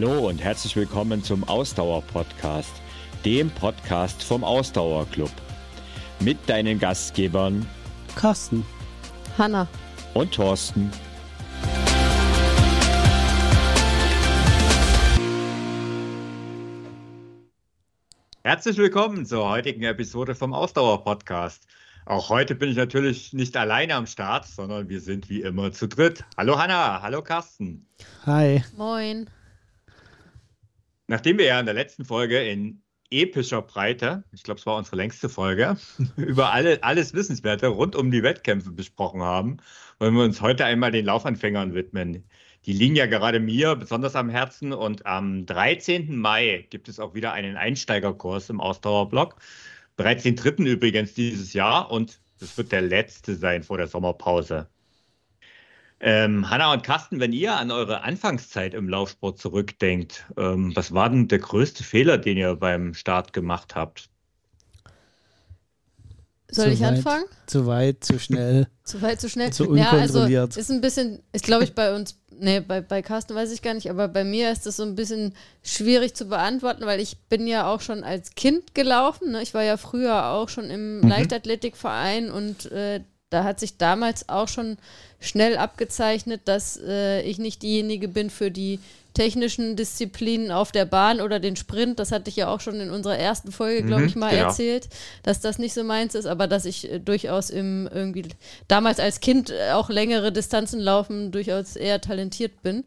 Hallo und herzlich willkommen zum Ausdauer-Podcast, dem Podcast vom Ausdauerclub. Mit deinen Gastgebern Carsten, Hanna und Thorsten. Herzlich willkommen zur heutigen Episode vom Ausdauer-Podcast. Auch heute bin ich natürlich nicht alleine am Start, sondern wir sind wie immer zu dritt. Hallo Hanna, hallo Carsten. Hi. Moin. Nachdem wir ja in der letzten Folge in epischer Breite, ich glaube, es war unsere längste Folge, über alle, alles Wissenswerte rund um die Wettkämpfe besprochen haben, wollen wir uns heute einmal den Laufanfängern widmen. Die liegen ja gerade mir besonders am Herzen und am 13. Mai gibt es auch wieder einen Einsteigerkurs im Ausdauerblock. Bereits den dritten übrigens dieses Jahr und das wird der letzte sein vor der Sommerpause. Ähm, Hanna und Carsten, wenn ihr an eure Anfangszeit im Laufsport zurückdenkt, ähm, was war denn der größte Fehler, den ihr beim Start gemacht habt? Soll zu ich weit, anfangen? Zu weit, zu schnell. Zu weit, zu schnell? Zu ja, also unkontrolliert. ist ein bisschen, ist glaube ich bei uns, nee, bei, bei Carsten weiß ich gar nicht, aber bei mir ist das so ein bisschen schwierig zu beantworten, weil ich bin ja auch schon als Kind gelaufen. Ne? Ich war ja früher auch schon im Mhm. Leichtathletikverein und äh, da hat sich damals auch schon schnell abgezeichnet, dass äh, ich nicht diejenige bin für die technischen Disziplinen auf der Bahn oder den Sprint. Das hatte ich ja auch schon in unserer ersten Folge, glaube Mhm, ich, mal genau. erzählt, dass das nicht so meins ist, aber dass ich äh, durchaus im irgendwie damals als Kind äh, auch längere Distanzen laufen durchaus eher talentiert bin.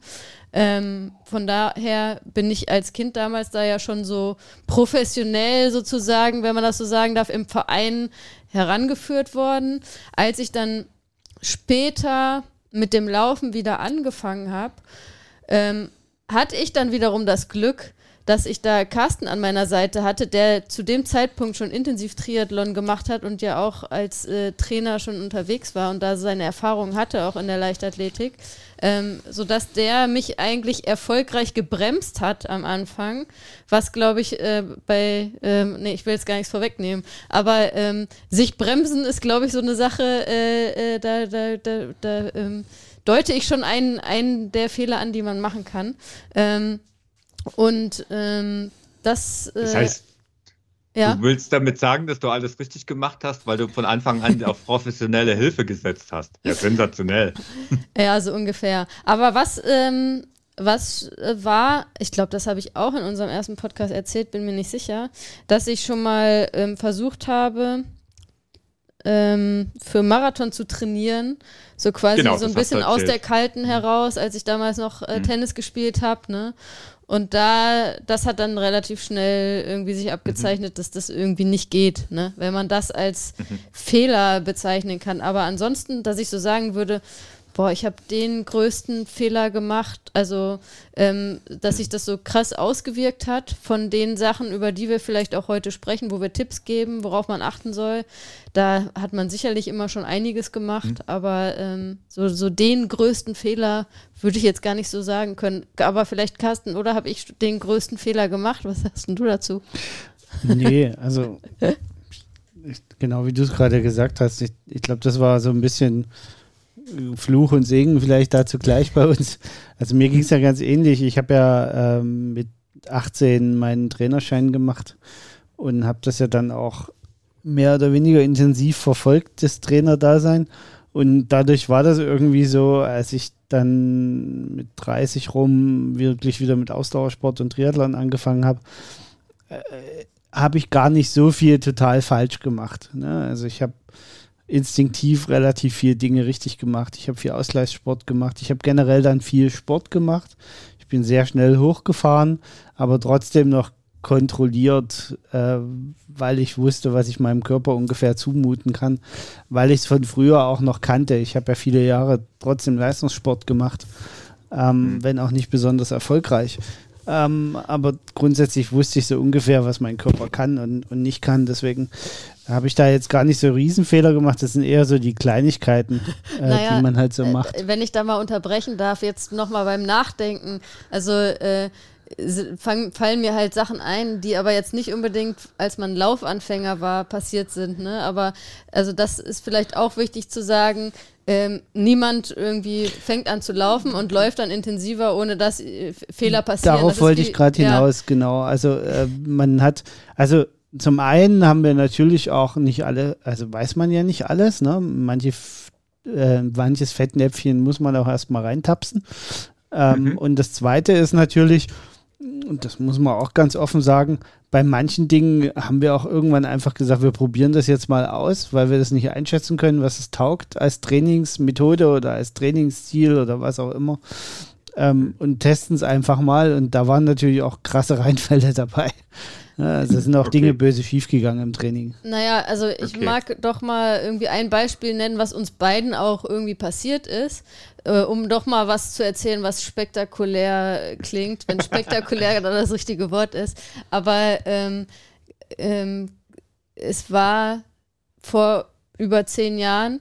Ähm, von daher bin ich als Kind damals da ja schon so professionell sozusagen, wenn man das so sagen darf, im Verein herangeführt worden. Als ich dann später mit dem Laufen wieder angefangen habe, ähm, hatte ich dann wiederum das Glück, dass ich da Carsten an meiner Seite hatte, der zu dem Zeitpunkt schon intensiv Triathlon gemacht hat und ja auch als äh, Trainer schon unterwegs war und da seine Erfahrungen hatte, auch in der Leichtathletik, ähm, sodass der mich eigentlich erfolgreich gebremst hat am Anfang, was glaube ich äh, bei, ähm, nee, ich will jetzt gar nichts vorwegnehmen, aber ähm, sich bremsen ist glaube ich so eine Sache, äh, äh, da, da, da, da ähm, deute ich schon einen, einen der Fehler an, die man machen kann. Ähm, und ähm, das, äh, Das heißt, ja. du willst damit sagen, dass du alles richtig gemacht hast, weil du von Anfang an auf professionelle Hilfe gesetzt hast. Ja, sensationell. Ja, so ungefähr. Aber was, ähm, was äh, war, ich glaube, das habe ich auch in unserem ersten Podcast erzählt, bin mir nicht sicher, dass ich schon mal ähm, versucht habe, ähm, für Marathon zu trainieren. So quasi Genau, so ein bisschen aus der. Kalten heraus, als ich damals noch äh, Mhm. Tennis gespielt habe. Ne? Und da, das hat dann relativ schnell irgendwie sich abgezeichnet, dass das irgendwie nicht geht, ne? Wenn man das als Fehler bezeichnen kann. Aber ansonsten, dass ich so sagen würde, boah, ich habe den größten Fehler gemacht, also ähm, dass sich das so krass ausgewirkt hat von den Sachen, über die wir vielleicht auch heute sprechen, wo wir Tipps geben, worauf man achten soll. Da hat man sicherlich immer schon einiges gemacht, aber ähm, so, so den größten Fehler würde ich jetzt gar nicht so sagen können. Aber vielleicht, Carsten, oder habe ich den größten Fehler gemacht? Was sagst denn du dazu? Nee, also ich, genau wie du es gerade gesagt hast, ich, ich glaube, das war so ein bisschen Fluch und Segen vielleicht dazu gleich bei uns. Also mir ging es ja ganz ähnlich. Ich habe ja ähm, mit 18 meinen Trainerschein gemacht und habe das ja dann auch mehr oder weniger intensiv verfolgt, das Trainerdasein. Und dadurch war das irgendwie so, als ich dann mit 30 rum wirklich wieder mit Ausdauersport und Triathlon angefangen habe, habe ich gar nicht so viel total falsch gemacht. Ne? Also ich habe instinktiv relativ viel Dinge richtig gemacht. Ich habe viel Ausgleichssport gemacht. Ich habe generell dann viel Sport gemacht. Ich bin sehr schnell hochgefahren, aber trotzdem noch kontrolliert, äh, weil ich wusste, was ich meinem Körper ungefähr zumuten kann, weil ich es von früher auch noch kannte. Ich habe ja viele Jahre trotzdem Leistungssport gemacht, ähm, wenn auch nicht besonders erfolgreich. Ähm, aber grundsätzlich wusste ich so ungefähr, was mein Körper kann und, und nicht kann. Deswegen habe ich da jetzt gar nicht so Riesenfehler gemacht. Das sind eher so die Kleinigkeiten, äh, Naja, die man halt so äh, macht. Wenn ich da mal unterbrechen darf, jetzt nochmal beim Nachdenken. Also äh, fang, fallen mir halt Sachen ein, die aber jetzt nicht unbedingt, als man Laufanfänger war, passiert sind. Ne? Aber also das ist vielleicht auch wichtig zu sagen. Ähm, niemand irgendwie fängt an zu laufen und läuft dann intensiver, ohne dass äh, Fehler passieren. Darauf wollte ich gerade hinaus, ja. genau. Also äh, man hat, also zum einen haben wir natürlich auch nicht alle, also weiß man ja nicht alles, ne? Manche äh, manches Fettnäpfchen muss man auch erstmal reintapsen. Ähm, mhm. Und das Zweite ist natürlich, und das muss man auch ganz offen sagen, bei manchen Dingen haben wir auch irgendwann einfach gesagt, wir probieren das jetzt mal aus, weil wir das nicht einschätzen können, was es taugt als Trainingsmethode oder als Trainingsziel oder was auch immer. Ähm, und testen es einfach mal. Und da waren natürlich auch krasse Reinfälle dabei. Ja, also es sind auch okay. Dinge böse schiefgegangen im Training. Naja, also ich okay. mag doch mal irgendwie ein Beispiel nennen, was uns beiden auch irgendwie passiert ist, äh, um doch mal was zu erzählen, was spektakulär klingt, wenn spektakulär dann das richtige Wort ist. Aber ähm, ähm, es war vor über zehn Jahren,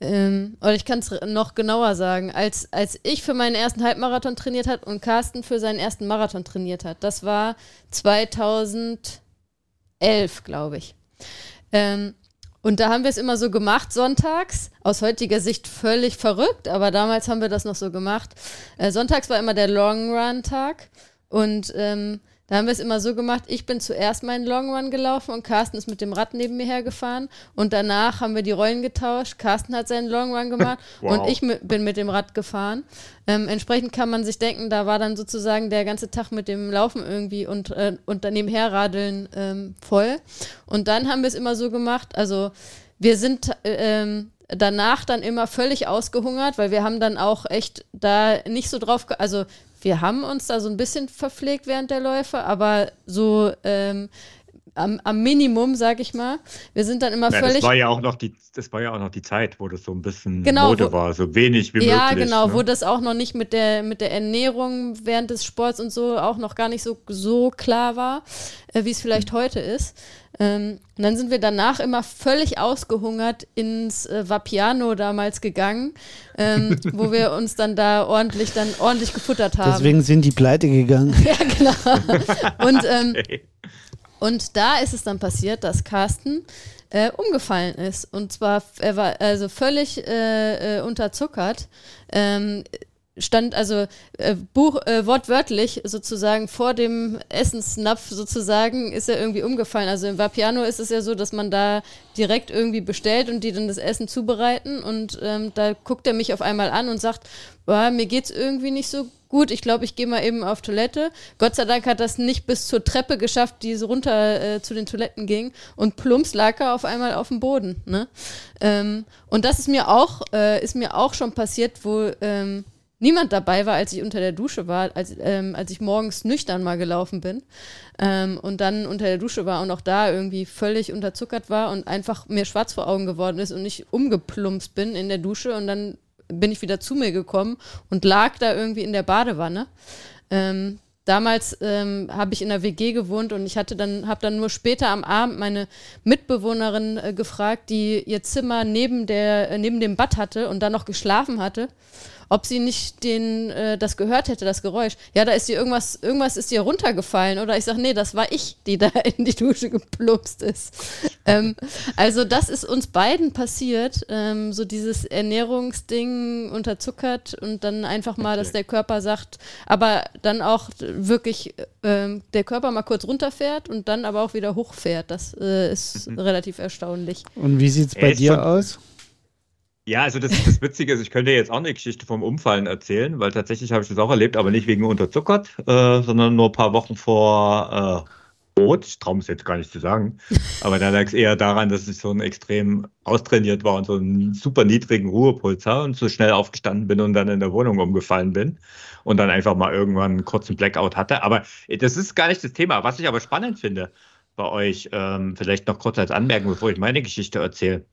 ähm, oder ich kann es noch genauer sagen, als, als ich für meinen ersten Halbmarathon trainiert hat und Carsten für seinen ersten Marathon trainiert hat. Das war 2011, glaube ich. Ähm, und da haben wir es immer so gemacht, sonntags. Aus heutiger Sicht völlig verrückt, aber damals haben wir das noch so gemacht. Äh, sonntags war immer der Long Run Tag. Und ähm, da haben wir es immer so gemacht, ich bin zuerst meinen Long Run gelaufen und Carsten ist mit dem Rad neben mir hergefahren und danach haben wir die Rollen getauscht. Carsten hat seinen Long Run gemacht wow. und ich bin mit dem Rad gefahren. Ähm, entsprechend kann man sich denken, da war dann sozusagen der ganze Tag mit dem Laufen irgendwie und, äh, und daneben herradeln ähm, voll. Und dann haben wir es immer so gemacht, also wir sind äh, ähm, danach dann immer völlig ausgehungert, weil wir haben dann auch echt da nicht so drauf, also wir haben uns da so ein bisschen verpflegt während der Läufe, aber so ähm, am, am, Minimum, sag ich mal. Wir sind dann immer ja, völlig. Das war ja auch noch die, das war ja auch noch die Zeit, wo das so ein bisschen genau, Mode wo, war, so wenig wie ja, möglich. Ja, genau, ne? wo das auch noch nicht mit der, mit der Ernährung während des Sports und so auch noch gar nicht so, so klar war, äh, wie es vielleicht mhm. heute ist. Ähm, und dann sind wir danach immer völlig ausgehungert ins äh, Vapiano damals gegangen, ähm, wo wir uns dann da ordentlich dann ordentlich gefuttert haben. Deswegen sind die pleite gegangen. ja, genau. Und, ähm, und da ist es dann passiert, dass Carsten äh, umgefallen ist. Und zwar, er war also völlig äh, äh unterzuckert. Ähm, stand also äh, Buch äh, wortwörtlich sozusagen vor dem Essensnapf sozusagen ist er irgendwie umgefallen. Also im Vapiano ist es ja so, dass man da direkt irgendwie bestellt und die dann das Essen zubereiten und ähm, da guckt er mich auf einmal an und sagt, boah, mir geht's irgendwie nicht so gut, ich glaube, ich gehe mal eben auf Toilette. Gott sei Dank hat das nicht bis zur Treppe geschafft, die so runter äh, zu den Toiletten ging und plumps lag er auf einmal auf dem Boden. Ne? Ähm, und das ist mir auch, äh, ist mir auch schon passiert, wo ähm, niemand dabei war, als ich unter der Dusche war, als, ähm, als ich morgens nüchtern mal gelaufen bin ähm, und dann unter der Dusche war und auch da irgendwie völlig unterzuckert war und einfach mir schwarz vor Augen geworden ist und ich umgeplumpst bin in der Dusche und dann bin ich wieder zu mir gekommen und lag da irgendwie in der Badewanne. Ähm, damals ähm, habe ich in der WG gewohnt und ich hatte dann habe dann nur später am Abend meine Mitbewohnerin äh, gefragt, die ihr Zimmer neben der äh, neben dem Bad hatte und dann noch geschlafen hatte ob sie nicht den, äh, das gehört hätte, das Geräusch. Ja, da ist dir irgendwas, irgendwas ist dir runtergefallen. Oder ich sage, nee, das war ich, die da in die Dusche geplumpst ist. ähm, also das ist uns beiden passiert. Ähm, so dieses Ernährungsding unterzuckert und dann einfach mal, okay. dass der Körper sagt, aber dann auch wirklich ähm, der Körper mal kurz runterfährt und dann aber auch wieder hochfährt. Das äh, ist mhm. relativ erstaunlich. Und wie sieht es bei dir aus? Ja, also das, das Witzige ist, ich könnte jetzt auch eine Geschichte vom Umfallen erzählen, weil tatsächlich habe ich das auch erlebt, aber nicht wegen unterzuckert, äh, sondern nur ein paar Wochen vor äh, Rot. Ich traue es jetzt gar nicht zu sagen. Aber da lag es eher daran, dass ich so ein extrem austrainiert war und so einen super niedrigen Ruhepuls habe und so schnell aufgestanden bin und dann in der Wohnung umgefallen bin und dann einfach mal irgendwann einen kurzen Blackout hatte. Aber das ist gar nicht das Thema. Was ich aber spannend finde bei euch, ähm, vielleicht noch kurz als Anmerkung, bevor ich meine Geschichte erzähle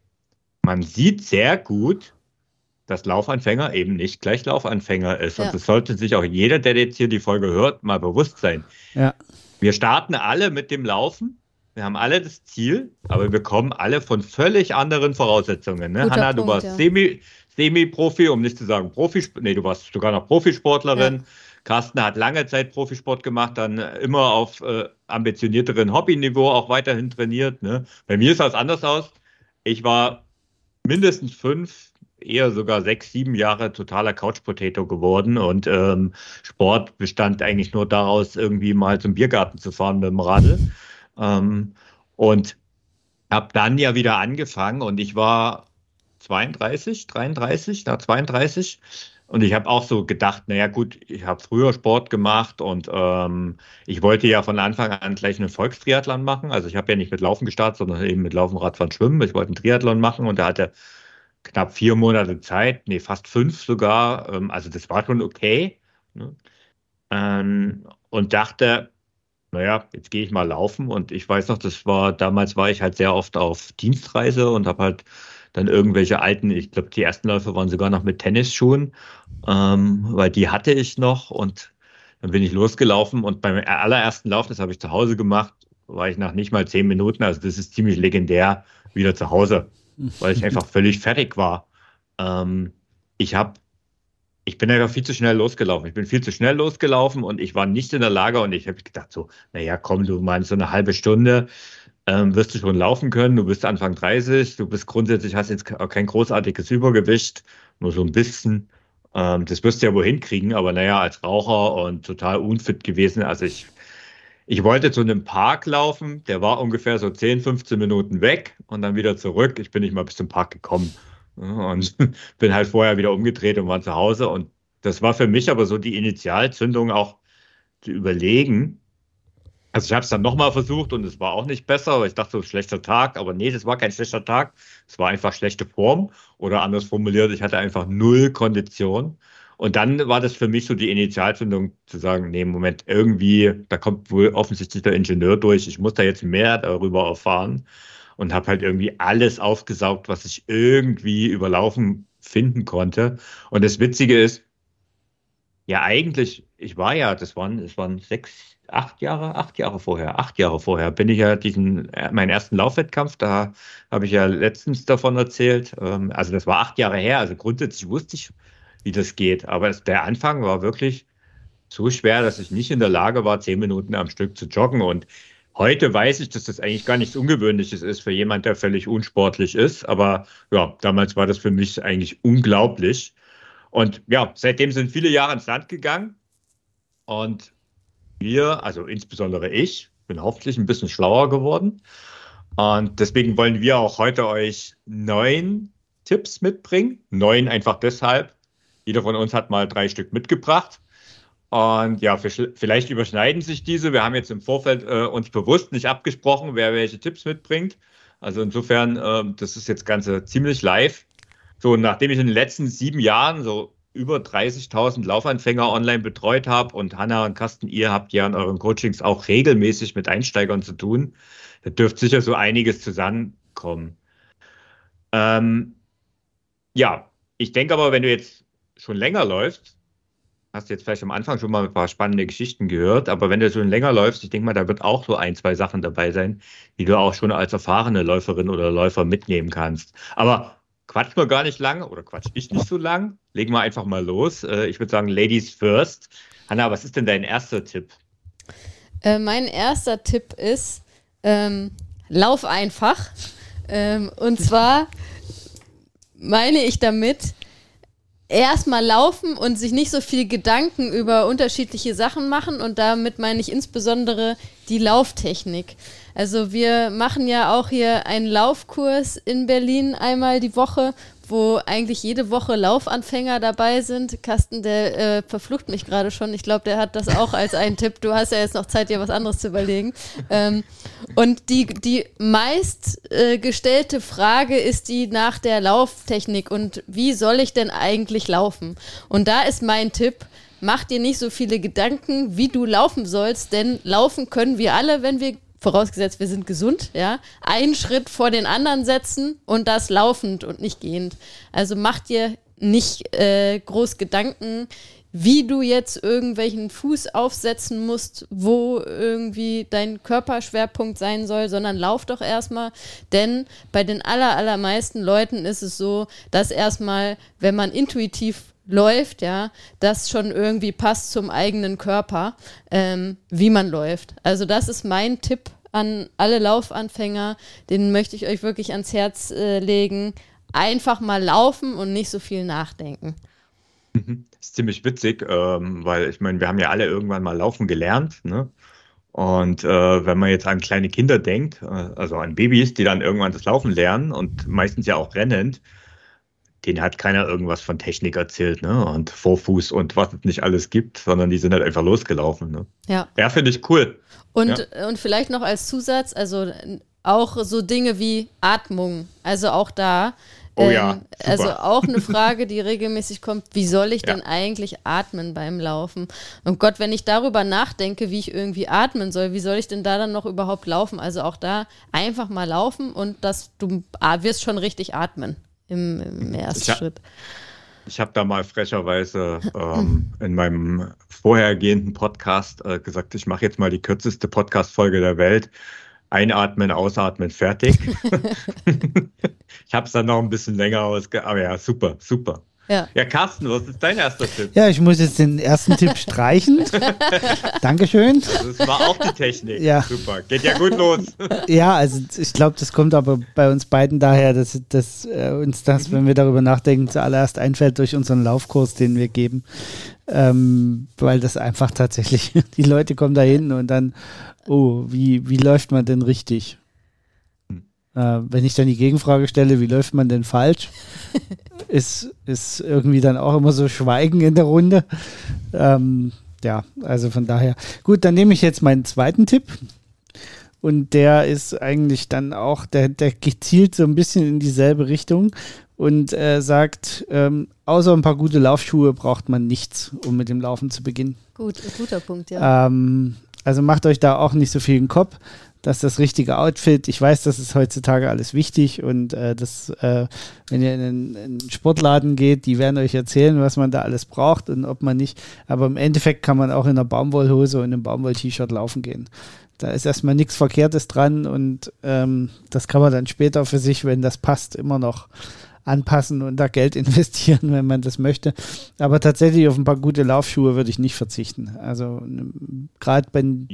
man sieht sehr gut, dass Laufanfänger eben nicht gleich Laufanfänger ist. Ja. Und das sollte sich auch jeder, der jetzt hier die Folge hört, mal bewusst sein. Ja. Wir starten alle mit dem Laufen. Wir haben alle das Ziel, aber wir kommen alle von völlig anderen Voraussetzungen. Ne? Hanna, Punkt, du warst ja. Semi, Semi-Profi, um nicht zu sagen Profi, nee, du warst sogar noch Profisportlerin. Ja. Carsten hat lange Zeit Profisport gemacht, dann immer auf äh, ambitionierteren Hobbyniveau auch weiterhin trainiert. Ne? Bei mir sah es anders aus. Ich war mindestens fünf, eher sogar sechs, sieben Jahre totaler Couch-Potato geworden und ähm, Sport bestand eigentlich nur daraus, irgendwie mal zum Biergarten zu fahren mit dem Radl. Ähm, und habe dann ja wieder angefangen und ich war 32, 33, da 32. Und ich habe auch so gedacht, naja gut, ich habe früher Sport gemacht und ähm, ich wollte ja von Anfang an gleich einen Volkstriathlon machen. Also ich habe ja nicht mit Laufen gestartet, sondern eben mit Laufen, Radfahren, Schwimmen. Ich wollte einen Triathlon machen und da hatte knapp vier Monate Zeit, nee, fast fünf sogar. Ähm, also das war schon okay. Ne? Ähm, und dachte, naja, jetzt gehe ich mal laufen. Und ich weiß noch, das war, damals war ich halt sehr oft auf Dienstreise und habe halt dann irgendwelche alten, ich glaube, die ersten Läufe waren sogar noch mit Tennisschuhen, ähm, weil die hatte ich noch und dann bin ich losgelaufen und beim allerersten Lauf, das habe ich zu Hause gemacht, war ich nach nicht mal zehn Minuten, also das ist ziemlich legendär, wieder zu Hause, weil ich einfach völlig fertig war. Ähm, ich habe ich bin einfach viel zu schnell losgelaufen. Ich bin viel zu schnell losgelaufen und ich war nicht in der Lage und ich habe gedacht so, naja, komm, du meinst so eine halbe Stunde, ähm, wirst du schon laufen können. Du bist Anfang 30, du bist grundsätzlich, hast jetzt kein großartiges Übergewicht, nur so ein bisschen. Ähm, das wirst du ja wohin kriegen, aber naja, als Raucher und total unfit gewesen. Also ich, ich wollte zu einem Park laufen, der war ungefähr so 10, 15 Minuten weg und dann wieder zurück. Ich bin nicht mal bis zum Park gekommen und bin halt vorher wieder umgedreht und war zu Hause. Und das war für mich aber so die Initialzündung auch zu überlegen, also ich habe es dann nochmal versucht und es war auch nicht besser, weil ich dachte, so schlechter Tag, aber nee, das war kein schlechter Tag, es war einfach schlechte Form oder anders formuliert, ich hatte einfach null Kondition. Und dann war das für mich so die Initialzündung zu sagen, nee, Moment, irgendwie, da kommt wohl offensichtlich der Ingenieur durch, ich muss da jetzt mehr darüber erfahren und habe halt irgendwie alles aufgesaugt, was ich irgendwie überlaufen finden konnte. Und das Witzige ist, ja, eigentlich, ich war ja, das waren, es waren sechs, acht Jahre, acht Jahre vorher, acht Jahre vorher bin ich ja diesen, äh, meinen ersten Laufwettkampf, da habe ich ja letztens davon erzählt. Ähm, also das war acht Jahre her, also grundsätzlich wusste ich, wie das geht. Aber der Anfang war wirklich so schwer, dass ich nicht in der Lage war, zehn Minuten am Stück zu joggen. Und heute weiß ich, dass das eigentlich gar nichts Ungewöhnliches ist für jemand, der völlig unsportlich ist. Aber ja, damals war das für mich eigentlich unglaublich. Und ja, seitdem sind viele Jahre ins Land gegangen. Und wir, also insbesondere ich, bin hoffentlich ein bisschen schlauer geworden. Und deswegen wollen wir auch heute euch neun Tipps mitbringen. Neun einfach deshalb. Jeder von uns hat mal drei Stück mitgebracht. Und ja, vielleicht überschneiden sich diese. Wir haben jetzt im Vorfeld äh, uns bewusst nicht abgesprochen, wer welche Tipps mitbringt. Also insofern, äh, das ist jetzt Ganze ziemlich live. So, nachdem ich in den letzten sieben Jahren so über 30.000 Laufanfänger online betreut habe und Hanna und Carsten, ihr habt ja in euren Coachings auch regelmäßig mit Einsteigern zu tun. Da dürfte sicher so einiges zusammenkommen. Ähm, ja, ich denke aber, wenn du jetzt schon länger läufst, hast du jetzt vielleicht am Anfang schon mal ein paar spannende Geschichten gehört, aber wenn du schon länger läufst, ich denke mal, da wird auch so ein, zwei Sachen dabei sein, die du auch schon als erfahrene Läuferin oder Läufer mitnehmen kannst. Aber quatschen wir gar nicht lang oder quatsch ich nicht so lang. Legen wir einfach mal los. Äh, ich würde sagen, Ladies first. Hanna, was ist denn dein erster Tipp? Äh, mein erster Tipp ist, ähm, lauf einfach. Ähm, und zwar meine ich damit, erstmal laufen und sich nicht so viel Gedanken über unterschiedliche Sachen machen. Und damit meine ich insbesondere die Lauftechnik. Also wir machen ja auch hier einen Laufkurs in Berlin einmal die Woche, wo eigentlich jede Woche Laufanfänger dabei sind. Carsten, der äh, verflucht mich gerade schon. Ich glaube, der hat das auch als einen Tipp. Du hast ja jetzt noch Zeit, dir was anderes zu überlegen. Ähm, und die, die meist äh, Frage ist die nach der Lauftechnik und wie soll ich denn eigentlich laufen? Und da ist mein Tipp, mach dir nicht so viele Gedanken, wie du laufen sollst, denn laufen können wir alle, wenn wir vorausgesetzt wir sind gesund, ja, einen Schritt vor den anderen setzen und das laufend und nicht gehend. Also mach dir nicht äh, groß Gedanken, wie du jetzt irgendwelchen Fuß aufsetzen musst, wo irgendwie dein Körperschwerpunkt sein soll, sondern lauf doch erstmal. Denn bei den aller, allermeisten Leuten ist es so, dass erstmal, wenn man intuitiv läuft, ja, das schon irgendwie passt zum eigenen Körper, ähm, wie man läuft. Also das ist mein Tipp an alle Laufanfänger, den möchte ich euch wirklich ans Herz äh, legen. Einfach mal laufen und nicht so viel nachdenken. Mhm. Das ist ziemlich witzig, ähm, weil ich meine, wir haben ja alle irgendwann mal laufen gelernt, ne? Und äh, wenn man jetzt an kleine Kinder denkt, äh, also an Babys, die dann irgendwann das Laufen lernen und meistens ja auch rennend, denen hat keiner irgendwas von Technik erzählt, ne? Und Vorfuß und was es nicht alles gibt, sondern die sind halt einfach losgelaufen. Ne? Ja. Ja, finde ich cool. Und, ja. und vielleicht noch als Zusatz, also auch so Dinge wie Atmung. Also auch da. Oh ja, ähm, also auch eine Frage, die regelmäßig kommt, wie soll ich ja. denn eigentlich atmen beim Laufen? Und Gott, wenn ich darüber nachdenke, wie ich irgendwie atmen soll, wie soll ich denn da dann noch überhaupt laufen? Also auch da einfach mal laufen und dass du ah, wirst schon richtig atmen im, im ersten ich Schritt. Ich habe da mal frecherweise ähm, in meinem vorhergehenden Podcast äh, gesagt, ich mache jetzt mal die kürzeste Podcast-Folge der Welt. Einatmen, ausatmen, fertig. ich habe es dann noch ein bisschen länger ausge... Aber ja, super, super. Ja. ja, Carsten, was ist dein erster Tipp? Ja, ich muss jetzt den ersten Tipp streichen. Dankeschön. Das war auch die Technik. Ja. Super. Geht ja gut los. Ja, also ich glaube, das kommt aber bei uns beiden daher, dass, dass äh, uns das, wenn wir darüber nachdenken, zuallererst einfällt durch unseren Laufkurs, den wir geben. Ähm, weil das einfach tatsächlich, die Leute kommen da hin und dann, oh, wie, wie läuft man denn richtig? Äh, wenn ich dann die Gegenfrage stelle, wie läuft man denn falsch, ist, ist irgendwie dann auch immer so Schweigen in der Runde. Ähm, ja, also von daher. Gut, dann nehme ich jetzt meinen zweiten Tipp. Und der ist eigentlich dann auch, der, der gezielt so ein bisschen in dieselbe Richtung und äh, sagt, ähm, außer ein paar gute Laufschuhe braucht man nichts, um mit dem Laufen zu beginnen. Gut, guter Punkt, ja. Ähm, also macht euch da auch nicht so viel den Kopf dass das richtige Outfit, ich weiß, das ist heutzutage alles wichtig und äh, das, äh, wenn ihr in einen, in einen, Sportladen geht, die werden euch erzählen, was man da alles braucht und ob man nicht, aber im Endeffekt kann man auch in einer Baumwollhose und einem Baumwoll-T-Shirt laufen gehen. Da ist erstmal nichts Verkehrtes dran und ähm, das kann man dann später für sich, wenn das passt, immer noch anpassen und da Geld investieren, wenn man das möchte. Aber tatsächlich auf ein paar gute Laufschuhe würde ich nicht verzichten. Also gerade wenn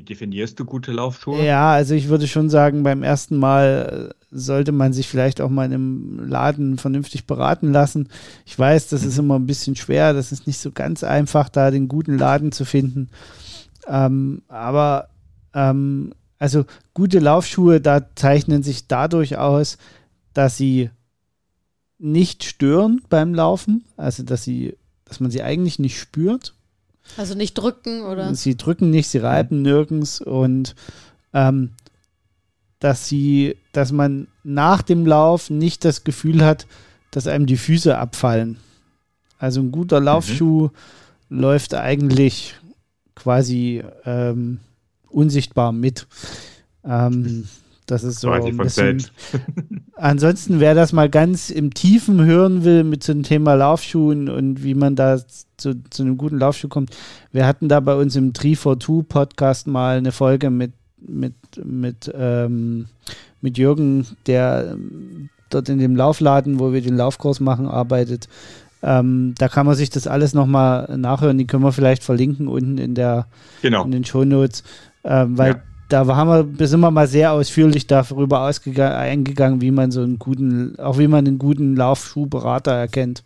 wie definierst du gute Laufschuhe? Ja, also ich würde schon sagen, beim ersten Mal äh, sollte man sich vielleicht auch mal in einem Laden vernünftig beraten lassen. Ich weiß, das ist immer ein bisschen schwer, das ist nicht so ganz einfach, da den guten Laden zu finden. Ähm, aber ähm, also gute Laufschuhe, da zeichnen sich dadurch aus, dass sie nicht stören beim Laufen, also dass sie, dass man sie eigentlich nicht spürt also nicht drücken oder? Sie drücken nicht, sie reiben nirgends und ähm, dass sie, dass man nach dem Lauf nicht das Gefühl hat, dass einem die Füße abfallen. Also ein guter Laufschuh mhm. läuft eigentlich quasi ähm, unsichtbar mit. Ähm, das ist so ein bisschen. Ansonsten, wer das mal ganz im Tiefen hören will mit zum Thema Laufschuhen und wie man da zu, zu einem guten Laufschuh kommt, wir hatten da bei uns im 342 Podcast mal eine Folge mit, mit, mit, ähm, mit Jürgen, der dort in dem Laufladen, wo wir den Laufkurs machen, arbeitet. Ähm, da kann man sich das alles nochmal nachhören. Die können wir vielleicht verlinken unten in, der, genau. in den Shownotes, ähm, weil ja da haben wir, sind wir mal sehr ausführlich darüber eingegangen, wie man so einen guten, auch wie man einen guten Laufschuhberater erkennt.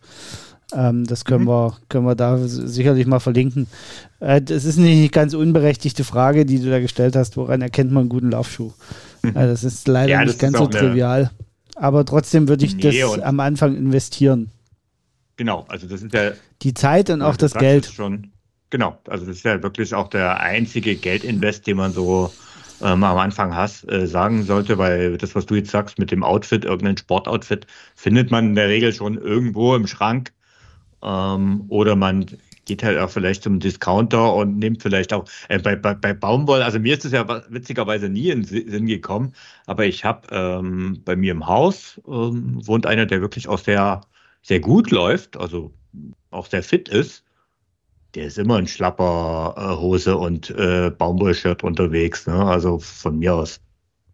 Ähm, das können, mhm. wir, können wir da sicherlich mal verlinken. Äh, das ist nicht eine ganz unberechtigte Frage, die du da gestellt hast. Woran erkennt man einen guten Laufschuh? Mhm. Äh, das ist leider ja, nicht ganz so trivial. Aber trotzdem würde ich nee, das am Anfang investieren. Genau, also das ist ja. Die Zeit und auch das Geld. Schon, genau, also das ist ja wirklich auch der einzige Geldinvest, den man so ähm, am Anfang hast, äh, sagen sollte, weil das, was du jetzt sagst mit dem Outfit, irgendein Sportoutfit, findet man in der Regel schon irgendwo im Schrank. Ähm, oder man geht halt auch vielleicht zum Discounter und nimmt vielleicht auch äh, bei, bei, bei Baumwoll, also mir ist es ja witzigerweise nie in Sinn gekommen, aber ich habe ähm, bei mir im Haus ähm, wohnt einer, der wirklich auch sehr, sehr gut läuft, also auch sehr fit ist der ist immer in schlapper äh, Hose und äh, Baumwollshirt unterwegs. Ne? Also von mir aus.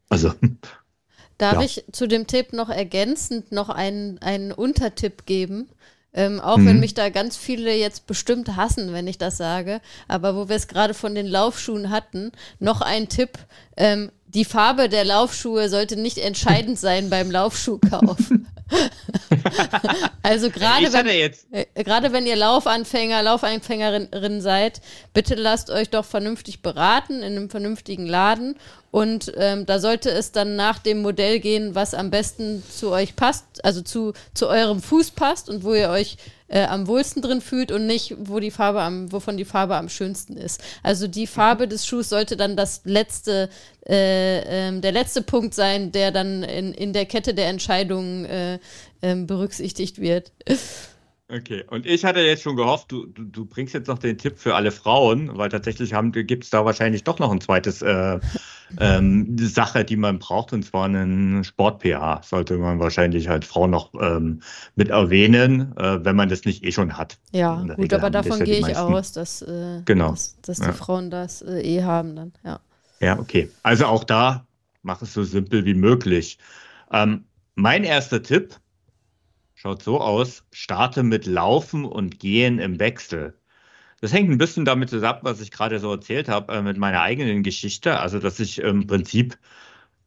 Also. Darf ja. ich zu dem Tipp noch ergänzend noch einen, einen Untertipp geben? Ähm, auch mhm. wenn mich da ganz viele jetzt bestimmt hassen, wenn ich das sage. Aber wo wir es gerade von den Laufschuhen hatten, noch ein Tipp. Ähm, die Farbe der Laufschuhe sollte nicht entscheidend sein beim Laufschuhkauf. also gerade wenn, äh, gerade wenn ihr Laufanfänger, Laufanfängerin seid, bitte lasst euch doch vernünftig beraten in einem vernünftigen Laden und ähm, da sollte es dann nach dem Modell gehen, was am besten zu euch passt, also zu, zu eurem Fuß passt und wo ihr euch äh, am wohlsten drin fühlt und nicht, wo die Farbe am, wovon die Farbe am schönsten ist. Also die Farbe des Schuhs sollte dann das letzte, äh, äh, der letzte Punkt sein, der dann in, in der Kette der Entscheidungen äh, ähm, berücksichtigt wird. Okay, und ich hatte jetzt schon gehofft, du, du, du, bringst jetzt noch den Tipp für alle Frauen, weil tatsächlich gibt es da wahrscheinlich doch noch ein zweites äh, ähm, Sache, die man braucht, und zwar einen Sport-PH. Sollte man wahrscheinlich halt Frauen noch ähm, mit erwähnen, äh, wenn man das nicht eh schon hat. Ja, gut, aber davon gehe ich aus, dass, äh, genau. dass, dass die ja. Frauen das äh, eh haben dann, ja. Ja, okay. Also auch da mach es so simpel wie möglich. Ähm, mein erster Tipp schaut so aus, starte mit Laufen und Gehen im Wechsel. Das hängt ein bisschen damit zusammen, was ich gerade so erzählt habe, äh, mit meiner eigenen Geschichte. Also, dass ich im Prinzip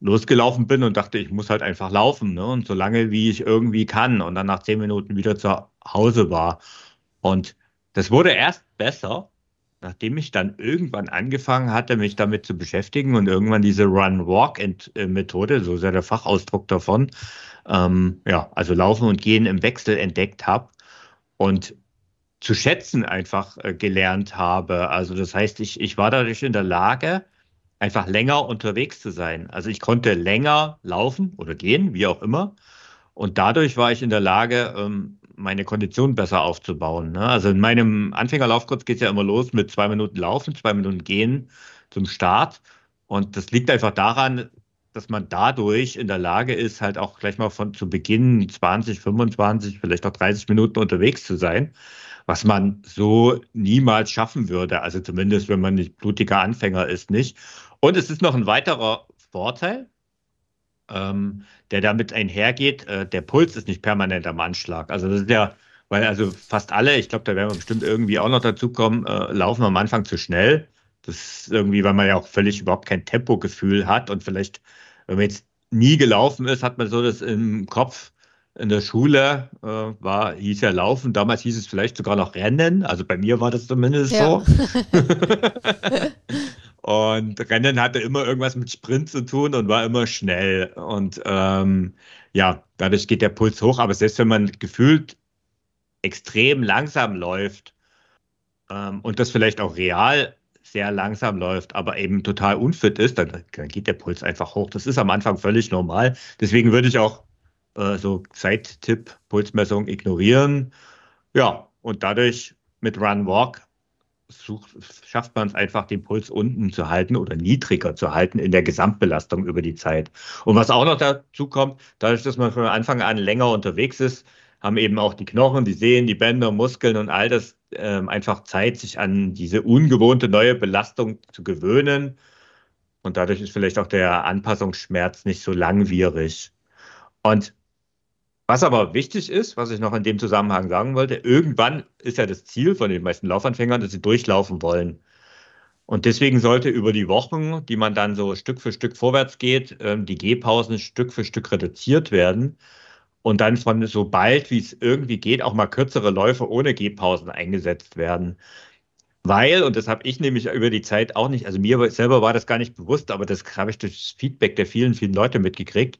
losgelaufen bin und dachte, ich muss halt einfach laufen. Ne? Und so lange, wie ich irgendwie kann. Und dann nach zehn Minuten wieder zu Hause war. Und das wurde erst besser, nachdem ich dann irgendwann angefangen hatte, mich damit zu beschäftigen und irgendwann diese Run-Walk-Methode, so ist der Fachausdruck davon, ähm, ja, also Laufen und Gehen im Wechsel entdeckt habe und zu schätzen einfach äh, gelernt habe. Also das heißt, ich, ich war dadurch in der Lage, einfach länger unterwegs zu sein. Also ich konnte länger laufen oder gehen, wie auch immer. Und dadurch war ich in der Lage, ähm, meine Kondition besser aufzubauen. Ne? Also in meinem Anfängerlaufkurs geht es ja immer los mit zwei Minuten Laufen, zwei Minuten Gehen zum Start. Und das liegt einfach daran, dass man dadurch in der Lage ist, halt auch gleich mal von zu Beginn 20, 25, vielleicht auch 30 Minuten unterwegs zu sein, was man so niemals schaffen würde. Also zumindest, wenn man nicht blutiger Anfänger ist, nicht. Und es ist noch ein weiterer Vorteil, ähm, der damit einhergeht. Äh, der Puls ist nicht permanent am Anschlag. Also das ist ja, weil also fast alle, ich glaube, da werden wir bestimmt irgendwie auch noch dazu kommen, äh, laufen am Anfang zu schnell. Das ist irgendwie, weil man ja auch völlig überhaupt kein Tempogefühl hat und vielleicht wenn man jetzt nie gelaufen ist, hat man so das im Kopf. In der Schule äh, war, hieß ja Laufen, damals hieß es vielleicht sogar noch Rennen, also bei mir war das zumindest ja. so. und Rennen hatte immer irgendwas mit Sprint zu tun und war immer schnell. Und ähm, ja, dadurch geht der Puls hoch, aber selbst wenn man gefühlt extrem langsam läuft ähm, und das vielleicht auch real sehr langsam läuft, aber eben total unfit ist, dann, dann geht der Puls einfach hoch. Das ist am Anfang völlig normal. Deswegen würde ich auch äh, so Zeittipp, Pulsmessung ignorieren. Ja, und dadurch mit Run Walk sucht, schafft man es einfach, den Puls unten zu halten oder niedriger zu halten in der Gesamtbelastung über die Zeit. Und was auch noch dazu kommt, dadurch, dass man von Anfang an länger unterwegs ist, haben eben auch die Knochen, die Sehnen, die Bänder, Muskeln und all das ähm, einfach Zeit, sich an diese ungewohnte neue Belastung zu gewöhnen. Und dadurch ist vielleicht auch der Anpassungsschmerz nicht so langwierig. Und was aber wichtig ist, was ich noch in dem Zusammenhang sagen wollte, irgendwann ist ja das Ziel von den meisten Laufanfängern, dass sie durchlaufen wollen. Und deswegen sollte über die Wochen, die man dann so Stück für Stück vorwärts geht, ähm, die Gehpausen Stück für Stück reduziert werden, und dann von so bald wie es irgendwie geht auch mal kürzere Läufe ohne Gehpausen eingesetzt werden. Weil, und das habe ich nämlich über die Zeit auch nicht, also mir selber war das gar nicht bewusst, aber das habe ich durch das Feedback der vielen, vielen Leute mitgekriegt,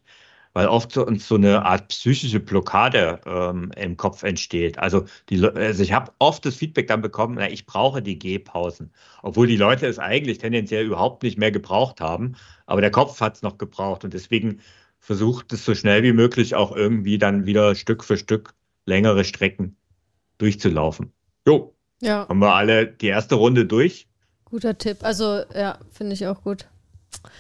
weil oft so, uns so eine Art psychische Blockade ähm, im Kopf entsteht. Also, die, also ich habe oft das Feedback dann bekommen, na, ich brauche die Gehpausen, obwohl die Leute es eigentlich tendenziell überhaupt nicht mehr gebraucht haben, aber der Kopf hat es noch gebraucht und deswegen versucht es so schnell wie möglich auch irgendwie dann wieder Stück für Stück längere Strecken durchzulaufen. Jo. Ja. Haben wir alle die erste Runde durch? Guter Tipp. Also, ja, finde ich auch gut.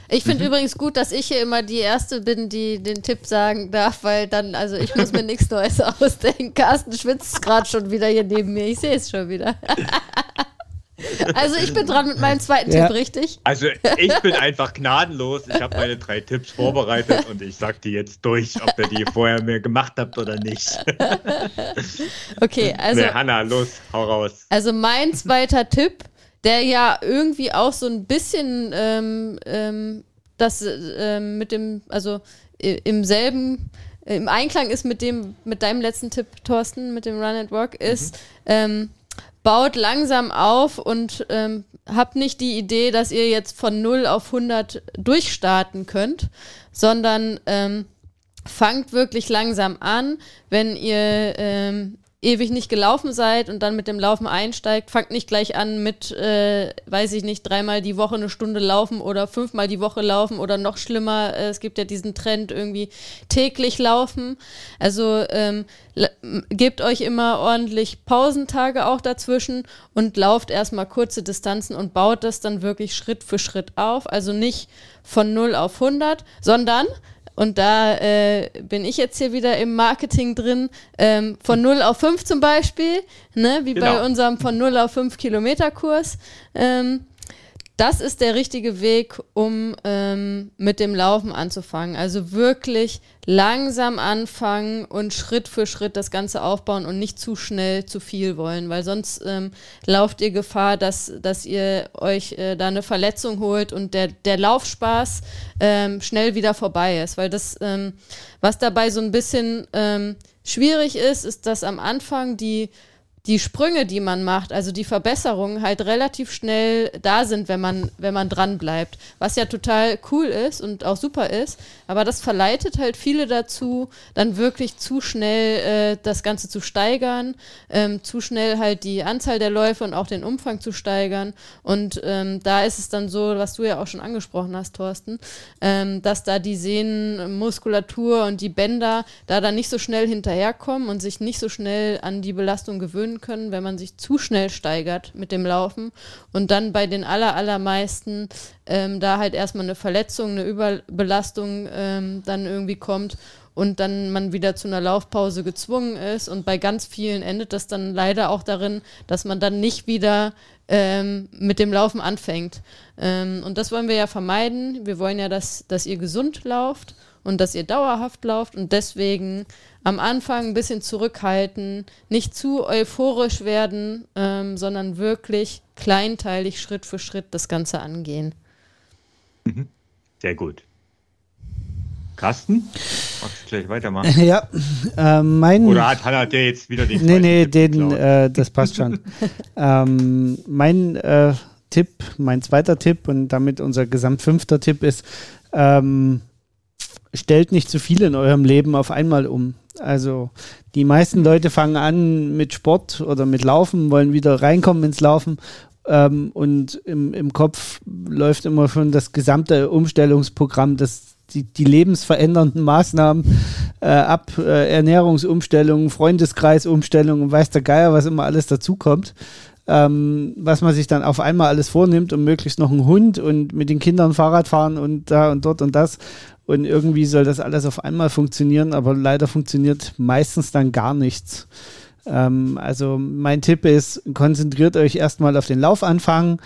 Ich finde mhm. übrigens gut, dass ich hier immer die Erste bin, die den Tipp sagen darf, weil dann, also ich muss mir nichts Neues ausdenken. Carsten schwitzt gerade schon wieder hier neben mir. Ich sehe es schon wieder. Also ich bin dran mit meinem zweiten ja. Tipp, richtig? Also ich bin einfach gnadenlos. Ich habe meine drei Tipps vorbereitet und ich sag die jetzt durch, ob ihr die vorher mir gemacht habt oder nicht. Okay, also. Nee, Hanna, los, hau raus. Also mein zweiter Tipp, der ja irgendwie auch so ein bisschen ähm, ähm, das ähm, mit dem, also im selben im Einklang ist mit dem, mit deinem letzten Tipp, Thorsten, mit dem Run and Work, ist, mhm. ähm, baut langsam auf und ähm, habt nicht die Idee, dass ihr jetzt von 0 auf 100 durchstarten könnt, sondern ähm, fangt wirklich langsam an. Wenn ihr ähm, ewig nicht gelaufen seid und dann mit dem Laufen einsteigt, fangt nicht gleich an mit, äh, weiß ich nicht, dreimal die Woche eine Stunde laufen oder fünfmal die Woche laufen oder noch schlimmer, äh, es gibt ja diesen Trend irgendwie täglich laufen. Also ähm, gebt euch immer ordentlich Pausentage auch dazwischen und lauft erstmal kurze Distanzen und baut das dann wirklich Schritt für Schritt auf. Also nicht von 0 auf 100, sondern und da äh, bin ich jetzt hier wieder im Marketing drin, ähm, von 0 auf 5 zum Beispiel, ne, wie genau. bei unserem von 0 auf 5 Kilometer Kurs. Ähm, das ist der richtige Weg, um ähm, mit dem Laufen anzufangen. Also wirklich langsam anfangen und Schritt für Schritt das Ganze aufbauen und nicht zu schnell zu viel wollen, weil sonst ähm, lauft ihr Gefahr, dass, dass ihr euch äh, da eine Verletzung holt und der, der Laufspaß ähm, schnell wieder vorbei ist. Weil das, ähm, was dabei so ein bisschen ähm, schwierig ist, ist, dass am Anfang die die Sprünge, die man macht, also die Verbesserungen halt relativ schnell da sind, wenn man, wenn man dran bleibt. Was ja total cool ist und auch super ist. Aber das verleitet halt viele dazu, dann wirklich zu schnell äh, das Ganze zu steigern, ähm, zu schnell halt die Anzahl der Läufe und auch den Umfang zu steigern. Und ähm, da ist es dann so, was du ja auch schon angesprochen hast, Thorsten, ähm, dass da die Sehnenmuskulatur und die Bänder da dann nicht so schnell hinterherkommen und sich nicht so schnell an die Belastung gewöhnen führen können, wenn man sich zu schnell steigert mit dem Laufen und dann bei den aller, allermeisten ähm, da halt erstmal eine Verletzung, eine Überbelastung ähm, dann irgendwie kommt und dann man wieder zu einer Laufpause gezwungen ist. Und bei ganz vielen endet das dann leider auch darin, dass man dann nicht wieder ähm, mit dem Laufen anfängt. Ähm, und das wollen wir ja vermeiden. Wir wollen ja, dass, dass ihr gesund lauft und dass ihr dauerhaft lauft und deswegen am Anfang ein bisschen zurückhalten, nicht zu euphorisch werden, ähm, sondern wirklich kleinteilig Schritt für Schritt das Ganze angehen. Mhm. Sehr gut. Carsten, magst du gleich weitermachen? Ja, äh, mein. Oder hat Hannah der jetzt wieder den Nee, nee, den, äh, das passt schon. ähm, mein äh, Tipp, mein zweiter Tipp und damit unser gesamtfünfter Tipp ist, ähm, stellt nicht zu viel in eurem Leben auf einmal um. Also die meisten Leute fangen an mit Sport oder mit Laufen, wollen wieder reinkommen ins Laufen ähm, und im, im Kopf läuft immer schon das gesamte Umstellungsprogramm, das, die, die lebensverändernden Maßnahmen äh, ab, äh, Ernährungsumstellungen, Freundeskreisumstellungen, weiß der Geier, was immer alles dazukommt. Ähm, was man sich dann auf einmal alles vornimmt und möglichst noch einen Hund und mit den Kindern Fahrrad fahren und da und dort und das und irgendwie soll das alles auf einmal funktionieren, aber leider funktioniert meistens dann gar nichts. Ähm, also mein Tipp ist, konzentriert euch erstmal auf den Laufanfang.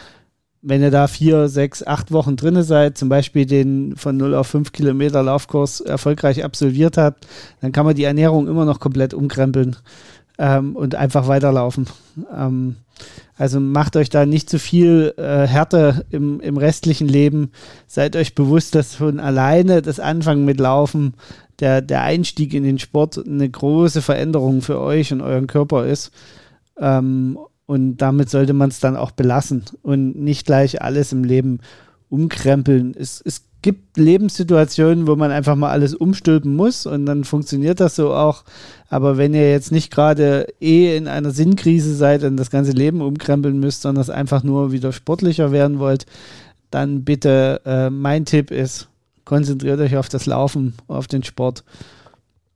Wenn ihr da vier, sechs, acht Wochen drinne seid, zum Beispiel den von 0 auf 5 Kilometer Laufkurs erfolgreich absolviert habt, dann kann man die Ernährung immer noch komplett umkrempeln ähm, und einfach weiterlaufen. Ähm, also macht euch da nicht zu viel äh, Härte im, im restlichen Leben. Seid euch bewusst, dass schon alleine das Anfangen mit Laufen, der, der Einstieg in den Sport eine große Veränderung für euch und euren Körper ist. Ähm, und damit sollte man es dann auch belassen und nicht gleich alles im Leben umkrempeln. Es, es gibt Lebenssituationen, wo man einfach mal alles umstülpen muss und dann funktioniert das so auch. Aber wenn ihr jetzt nicht gerade eh in einer Sinnkrise seid und das ganze Leben umkrempeln müsst, sondern es einfach nur wieder sportlicher werden wollt, dann bitte äh, mein Tipp ist, konzentriert euch auf das Laufen, auf den Sport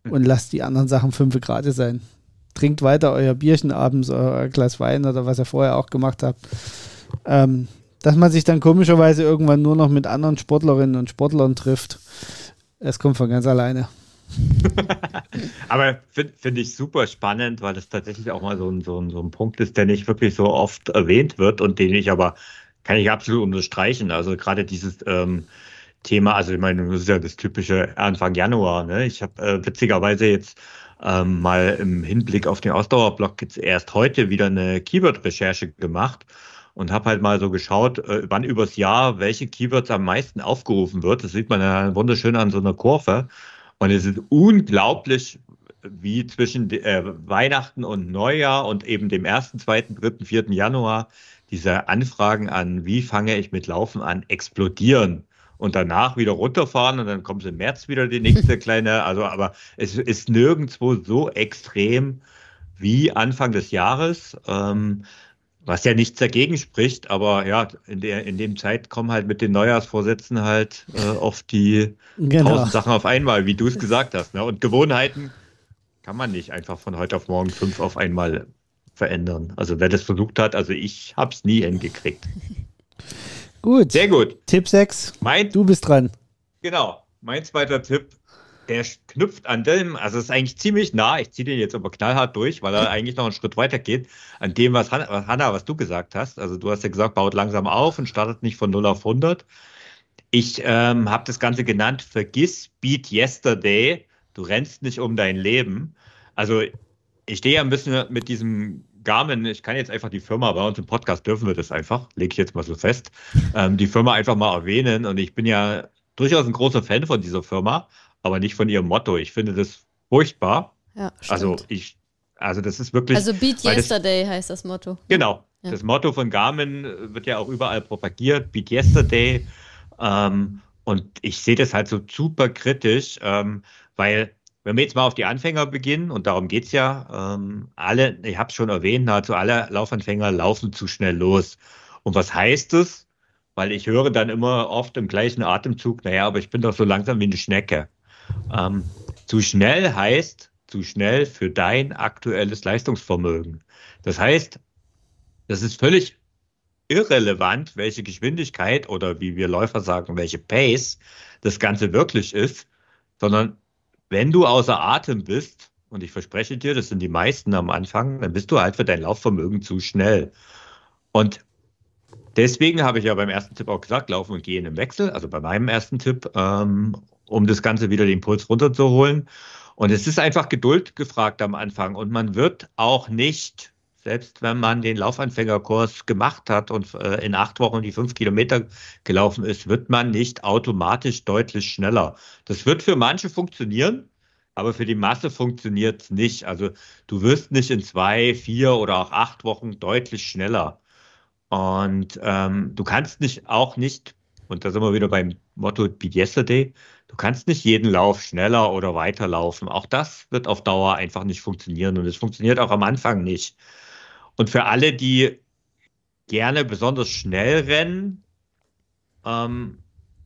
und lasst die anderen Sachen fünf Grad sein. Trinkt weiter euer Bierchen abends, euer Glas Wein oder was ihr vorher auch gemacht habt. Ähm, dass man sich dann komischerweise irgendwann nur noch mit anderen Sportlerinnen und Sportlern trifft. Es kommt von ganz alleine. Aber finde find ich super spannend, weil das tatsächlich auch mal so ein, so, ein, so ein Punkt ist, der nicht wirklich so oft erwähnt wird und den ich aber, kann ich absolut unterstreichen. Also gerade dieses ähm, Thema, also ich meine, das ist ja das typische Anfang Januar. Ne? Ich habe äh, witzigerweise jetzt ähm, mal im Hinblick auf den Ausdauerblock jetzt erst heute wieder eine Keyword-Recherche gemacht und habe halt mal so geschaut, äh, wann übers Jahr welche Keywords am meisten aufgerufen wird. Das sieht man ja wunderschön an so einer Kurve. Und es ist unglaublich, wie zwischen äh, Weihnachten und Neujahr und eben dem 1., 2., 3., 4. Januar diese Anfragen an, wie fange ich mit Laufen an, explodieren und danach wieder runterfahren und dann kommt im März wieder die nächste kleine, also aber es ist nirgendwo so extrem wie Anfang des Jahres. Ähm, was ja nichts dagegen spricht, aber ja, in, der, in dem Zeit kommen halt mit den Neujahrsvorsätzen halt äh, oft die genau. tausend Sachen auf einmal, wie du es gesagt hast. Ne? Und Gewohnheiten kann man nicht einfach von heute auf morgen fünf auf einmal verändern. Also wer das versucht hat, also ich habe es nie hingekriegt. Gut. Sehr gut. Tipp 6. Mein, du bist dran. Genau. Mein zweiter Tipp der knüpft an dem, also ist eigentlich ziemlich nah, ich ziehe den jetzt aber knallhart durch, weil er eigentlich noch einen Schritt weiter geht, an dem, was Hanna, Hanna, was du gesagt hast. Also du hast ja gesagt, baut langsam auf und startet nicht von 0 auf 100. Ich ähm, habe das Ganze genannt, vergiss Beat Yesterday, du rennst nicht um dein Leben. Also ich stehe ja ein bisschen mit diesem Garmin, ich kann jetzt einfach die Firma, bei uns im Podcast dürfen wir das einfach, lege ich jetzt mal so fest, ähm, die Firma einfach mal erwähnen und ich bin ja durchaus ein großer Fan von dieser Firma, aber nicht von ihrem Motto. Ich finde das furchtbar. Ja, also ich, also das ist wirklich. Also Beat Yesterday das, heißt das Motto. Genau. Ja. Das Motto von Garmin wird ja auch überall propagiert, Beat Yesterday. Ähm, und ich sehe das halt so super kritisch, ähm, weil wenn wir jetzt mal auf die Anfänger beginnen, und darum geht es ja, ähm, alle, ich habe es schon erwähnt, nahezu alle Laufanfänger laufen zu schnell los. Und was heißt das? Weil ich höre dann immer oft im gleichen Atemzug, naja, aber ich bin doch so langsam wie eine Schnecke. Ähm, zu schnell heißt zu schnell für dein aktuelles Leistungsvermögen. Das heißt, das ist völlig irrelevant, welche Geschwindigkeit oder wie wir Läufer sagen, welche Pace das Ganze wirklich ist, sondern wenn du außer Atem bist, und ich verspreche dir, das sind die meisten am Anfang, dann bist du halt für dein Laufvermögen zu schnell. Und deswegen habe ich ja beim ersten Tipp auch gesagt, laufen und gehen im Wechsel, also bei meinem ersten Tipp. Ähm, um das Ganze wieder den Puls runterzuholen. Und es ist einfach Geduld gefragt am Anfang. Und man wird auch nicht, selbst wenn man den Laufanfängerkurs gemacht hat und äh, in acht Wochen die fünf Kilometer gelaufen ist, wird man nicht automatisch deutlich schneller. Das wird für manche funktionieren, aber für die Masse funktioniert es nicht. Also du wirst nicht in zwei, vier oder auch acht Wochen deutlich schneller. Und ähm, du kannst nicht auch nicht, und da sind wir wieder beim Motto Beat Yesterday, Du kannst nicht jeden Lauf schneller oder weiter laufen. Auch das wird auf Dauer einfach nicht funktionieren und es funktioniert auch am Anfang nicht. Und für alle, die gerne besonders schnell rennen, ähm,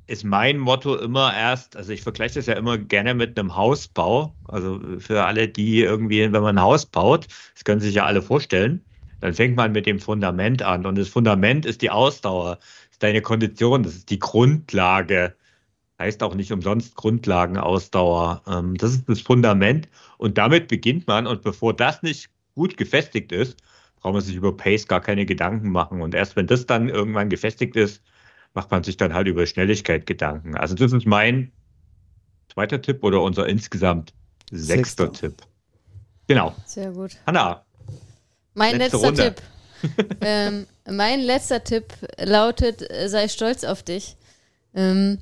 ist mein Motto immer erst, also ich vergleiche das ja immer gerne mit einem Hausbau. Also für alle, die irgendwie, wenn man ein Haus baut, das können sich ja alle vorstellen, dann fängt man mit dem Fundament an. Und das Fundament ist die Ausdauer, ist deine Kondition, das ist die Grundlage heißt auch nicht umsonst Grundlagenausdauer. Ähm, das ist das Fundament und damit beginnt man und bevor das nicht gut gefestigt ist, braucht man sich über Pace gar keine Gedanken machen und erst wenn das dann irgendwann gefestigt ist, macht man sich dann halt über Schnelligkeit Gedanken. Also das ist mein zweiter Tipp oder unser insgesamt sechster, sechster. Tipp. Genau. Sehr gut. Hanna. Mein letzter Runde. Tipp. ähm, mein letzter Tipp lautet, sei stolz auf dich. Ähm,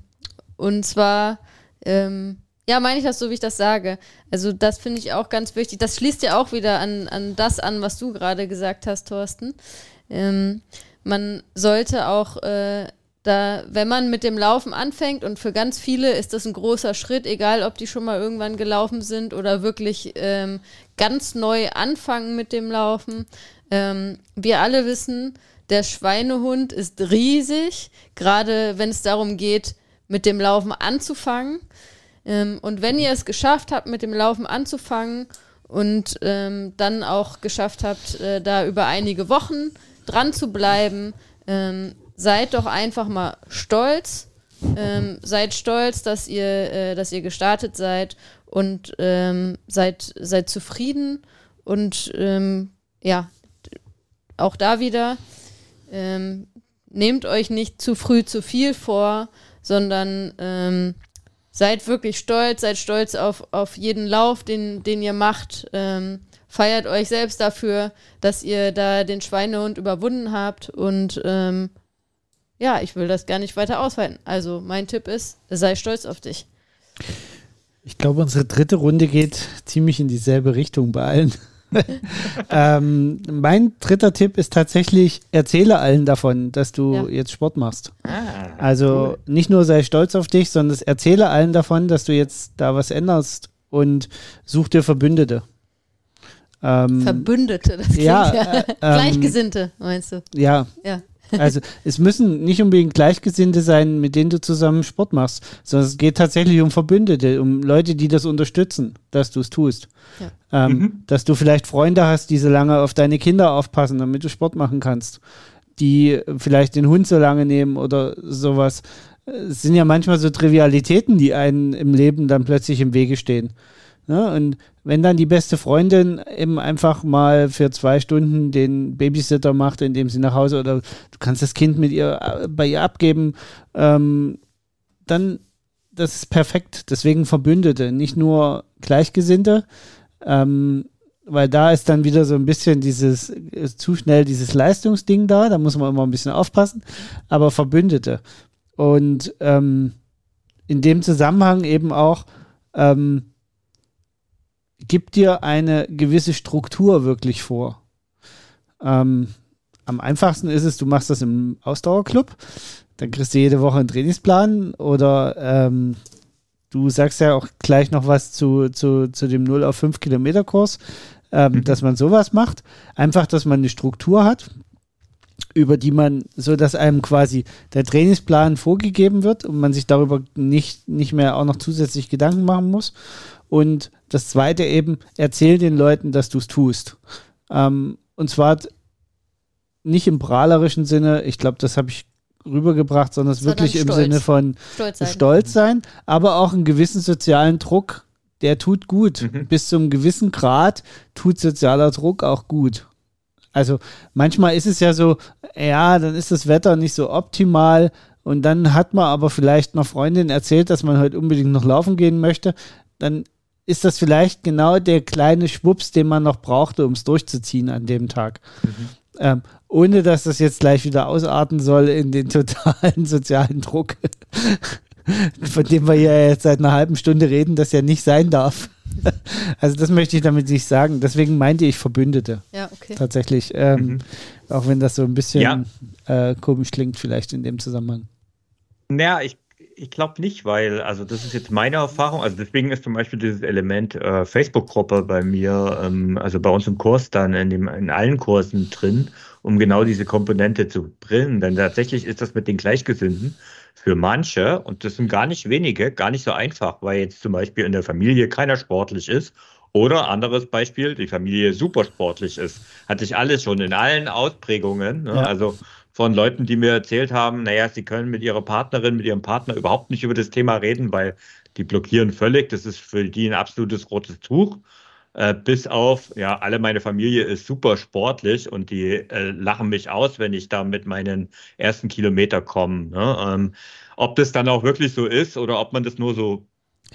und zwar, ähm, ja, meine ich das so, wie ich das sage. Also das finde ich auch ganz wichtig. Das schließt ja auch wieder an, an das an, was du gerade gesagt hast, Thorsten. Ähm, man sollte auch äh, da, wenn man mit dem Laufen anfängt, und für ganz viele ist das ein großer Schritt, egal ob die schon mal irgendwann gelaufen sind oder wirklich ähm, ganz neu anfangen mit dem Laufen. Ähm, wir alle wissen, der Schweinehund ist riesig, gerade wenn es darum geht, mit dem Laufen anzufangen. Ähm, und wenn ihr es geschafft habt, mit dem Laufen anzufangen und ähm, dann auch geschafft habt, äh, da über einige Wochen dran zu bleiben, ähm, seid doch einfach mal stolz. Ähm, seid stolz, dass ihr, äh, dass ihr gestartet seid und ähm, seid, seid zufrieden und ähm, ja, auch da wieder, ähm, nehmt euch nicht zu früh zu viel vor, sondern ähm, seid wirklich stolz, seid stolz auf, auf jeden Lauf, den, den ihr macht. Ähm, feiert euch selbst dafür, dass ihr da den Schweinehund überwunden habt und ähm, ja, ich will das gar nicht weiter ausweiten. Also mein Tipp ist, sei stolz auf dich. Ich glaube, unsere dritte Runde geht ziemlich in dieselbe Richtung bei allen. ähm, mein dritter Tipp ist tatsächlich, erzähle allen davon, dass du ja. jetzt Sport machst. Ah, also cool. nicht nur sei stolz auf dich, sondern erzähle allen davon, dass du jetzt da was änderst und such dir Verbündete. Ähm, Verbündete, das klingt ja, ja. Äh, Gleichgesinnte, meinst du? Ja. ja. Also es müssen nicht unbedingt Gleichgesinnte sein, mit denen du zusammen Sport machst, sondern es geht tatsächlich um Verbündete, um Leute, die das unterstützen, dass du es tust. Ja. Ähm, mhm. Dass du vielleicht Freunde hast, die so lange auf deine Kinder aufpassen, damit du Sport machen kannst. Die vielleicht den Hund so lange nehmen oder sowas. Es sind ja manchmal so Trivialitäten, die einen im Leben dann plötzlich im Wege stehen. Ne? und wenn dann die beste Freundin eben einfach mal für zwei Stunden den Babysitter macht, indem sie nach Hause oder du kannst das Kind mit ihr äh, bei ihr abgeben, ähm, dann das ist perfekt. Deswegen Verbündete, nicht nur Gleichgesinnte, ähm, weil da ist dann wieder so ein bisschen dieses zu schnell dieses Leistungsding da, da muss man immer ein bisschen aufpassen, aber Verbündete. Und ähm, in dem Zusammenhang eben auch ähm, gibt dir eine gewisse Struktur wirklich vor. Ähm, am einfachsten ist es, du machst das im Ausdauerclub, dann kriegst du jede Woche einen Trainingsplan oder ähm, du sagst ja auch gleich noch was zu, zu, zu dem 0 auf 5 Kilometer Kurs, ähm, mhm. dass man sowas macht. Einfach, dass man eine Struktur hat, über die man, so dass einem quasi der Trainingsplan vorgegeben wird und man sich darüber nicht, nicht mehr auch noch zusätzlich Gedanken machen muss. Und das zweite eben, erzähl den Leuten, dass du es tust. Ähm, und zwar nicht im prahlerischen Sinne, ich glaube, das habe ich rübergebracht, sondern es wirklich im Sinne von stolz sein. stolz sein, aber auch einen gewissen sozialen Druck, der tut gut. Mhm. Bis zu einem gewissen Grad tut sozialer Druck auch gut. Also manchmal ist es ja so, ja, dann ist das Wetter nicht so optimal und dann hat man aber vielleicht einer Freundin erzählt, dass man heute unbedingt noch laufen gehen möchte. Dann ist das vielleicht genau der kleine Schwupps, den man noch brauchte, um es durchzuziehen an dem Tag. Mhm. Ähm, ohne dass das jetzt gleich wieder ausarten soll in den totalen sozialen Druck, von dem wir ja jetzt seit einer halben Stunde reden, das ja nicht sein darf. Also das möchte ich damit nicht sagen. Deswegen meinte ich Verbündete. Ja, okay. Tatsächlich. Ähm, mhm. Auch wenn das so ein bisschen ja. äh, komisch klingt, vielleicht in dem Zusammenhang. Naja, ich ich glaube nicht, weil, also das ist jetzt meine Erfahrung. Also deswegen ist zum Beispiel dieses Element äh, Facebook-Gruppe bei mir, ähm, also bei uns im Kurs dann in, dem, in allen Kursen drin, um genau diese Komponente zu bringen. Denn tatsächlich ist das mit den Gleichgesinnten für manche, und das sind gar nicht wenige, gar nicht so einfach, weil jetzt zum Beispiel in der Familie keiner sportlich ist oder anderes Beispiel, die Familie super sportlich ist. Hatte ich alles schon in allen Ausprägungen. Ne? Ja. Also von Leuten, die mir erzählt haben, naja, sie können mit ihrer Partnerin, mit ihrem Partner überhaupt nicht über das Thema reden, weil die blockieren völlig. Das ist für die ein absolutes rotes Tuch. Äh, bis auf, ja, alle meine Familie ist super sportlich und die äh, lachen mich aus, wenn ich da mit meinen ersten Kilometer komme. Ne? Ähm, ob das dann auch wirklich so ist oder ob man das nur so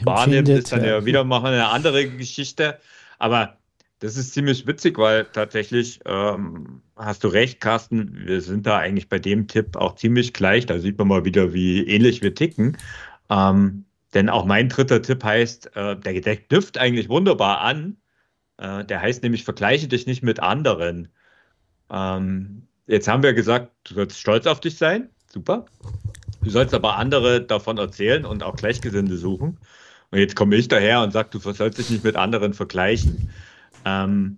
wahrnimmt, ist dann ja wieder mal eine andere Geschichte. Aber das ist ziemlich witzig, weil tatsächlich ähm, hast du recht, Carsten. Wir sind da eigentlich bei dem Tipp auch ziemlich gleich. Da sieht man mal wieder, wie ähnlich wir ticken. Ähm, denn auch mein dritter Tipp heißt, äh, der, der knüpft eigentlich wunderbar an. Äh, der heißt nämlich, vergleiche dich nicht mit anderen. Ähm, jetzt haben wir gesagt, du sollst stolz auf dich sein. Super. Du sollst aber andere davon erzählen und auch Gleichgesinnte suchen. Und jetzt komme ich daher und sage, du sollst dich nicht mit anderen vergleichen. Ähm,